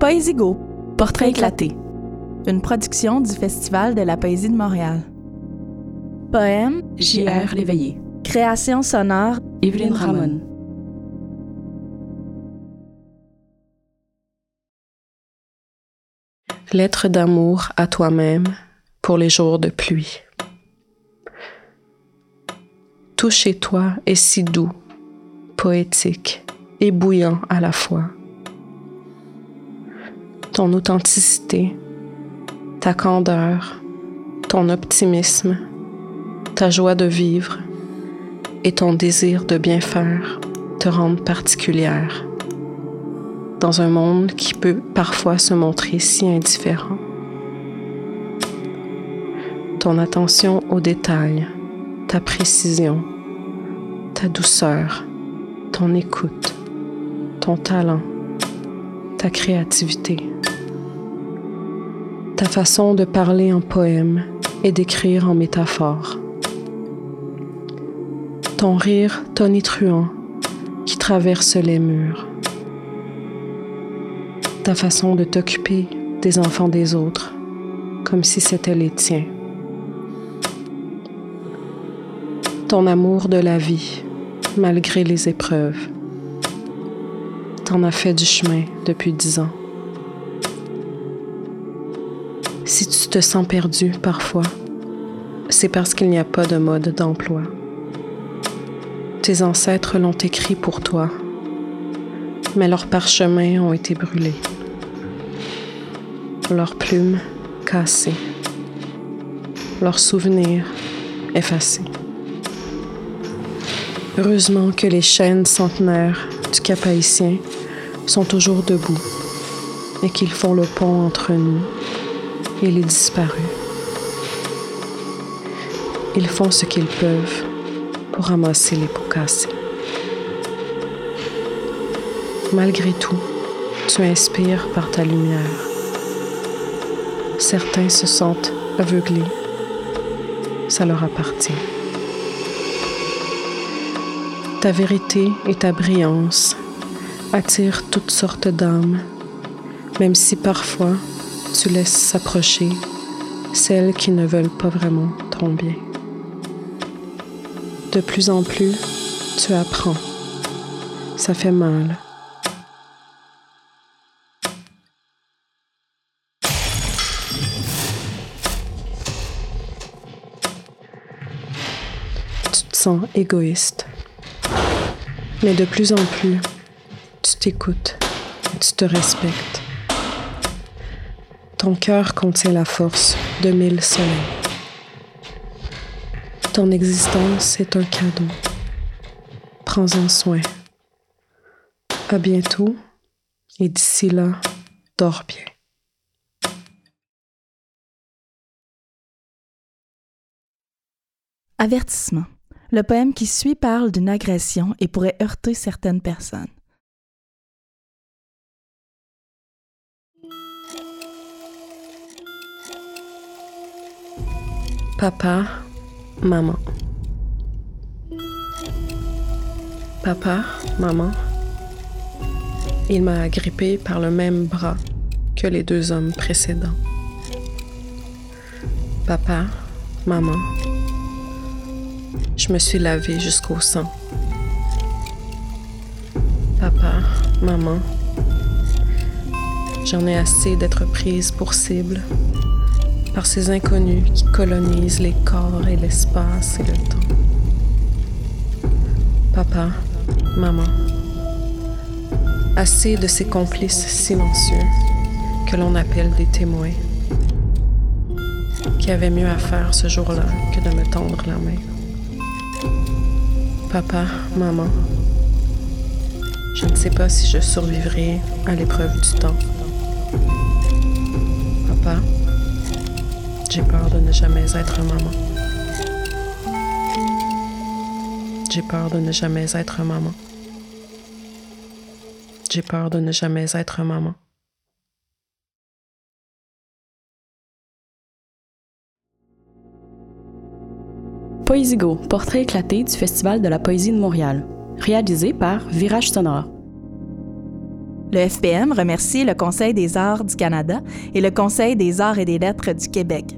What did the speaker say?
Poésie-Go, portrait éclaté. Une production du Festival de la poésie de Montréal. Poème J.R. Léveillé. Création sonore Evelyne Ramon. Lettre d'amour à toi-même pour les jours de pluie. Tout chez toi est si doux, poétique et bouillant à la fois. Ton authenticité, ta candeur, ton optimisme, ta joie de vivre et ton désir de bien faire te rendent particulière dans un monde qui peut parfois se montrer si indifférent. Ton attention aux détails, ta précision, ta douceur, ton écoute, ton talent, ta créativité, ta façon de parler en poème et d'écrire en métaphore, ton rire tonitruant qui traverse les murs, ta façon de t'occuper des enfants des autres, comme si c'était les tiens. Ton amour de la vie, malgré les épreuves. T'en as fait du chemin depuis dix ans. Si tu te sens perdu parfois, c'est parce qu'il n'y a pas de mode d'emploi. Tes ancêtres l'ont écrit pour toi mais leurs parchemins ont été brûlés, leurs plumes cassées, leurs souvenirs effacés. Heureusement que les chaînes centenaires du cap haïtien sont toujours debout et qu'ils font le pont entre nous et les disparus. Ils font ce qu'ils peuvent pour ramasser les pots cassés. Malgré tout, tu inspires par ta lumière. Certains se sentent aveuglés. Ça leur appartient. Ta vérité et ta brillance attirent toutes sortes d'âmes, même si parfois tu laisses s'approcher celles qui ne veulent pas vraiment ton bien. De plus en plus, tu apprends. Ça fait mal. tu te sens égoïste. Mais de plus en plus, tu t'écoutes, tu te respectes. Ton cœur contient la force de mille soleils. Ton existence est un cadeau. Prends-en soin. À bientôt et d'ici là, dors bien. Avertissement. Le poème qui suit parle d'une agression et pourrait heurter certaines personnes. Papa, maman. Papa, maman. Il m'a agrippé par le même bras que les deux hommes précédents. Papa, maman. Je me suis lavée jusqu'au sang. Papa, maman. J'en ai assez d'être prise pour cible par ces inconnus qui colonisent les corps et l'espace et le temps. Papa, maman. Assez de ces complices silencieux que l'on appelle des témoins, qui avaient mieux à faire ce jour-là que de me tendre la main. Papa, maman, je ne sais pas si je survivrai à l'épreuve du temps. J'ai peur de ne jamais être maman. J'ai peur de ne jamais être maman. J'ai peur de ne jamais être maman. Poésigo, portrait éclaté du Festival de la poésie de Montréal, réalisé par Virage Sonore. Le FPM remercie le Conseil des arts du Canada et le Conseil des arts et des lettres du Québec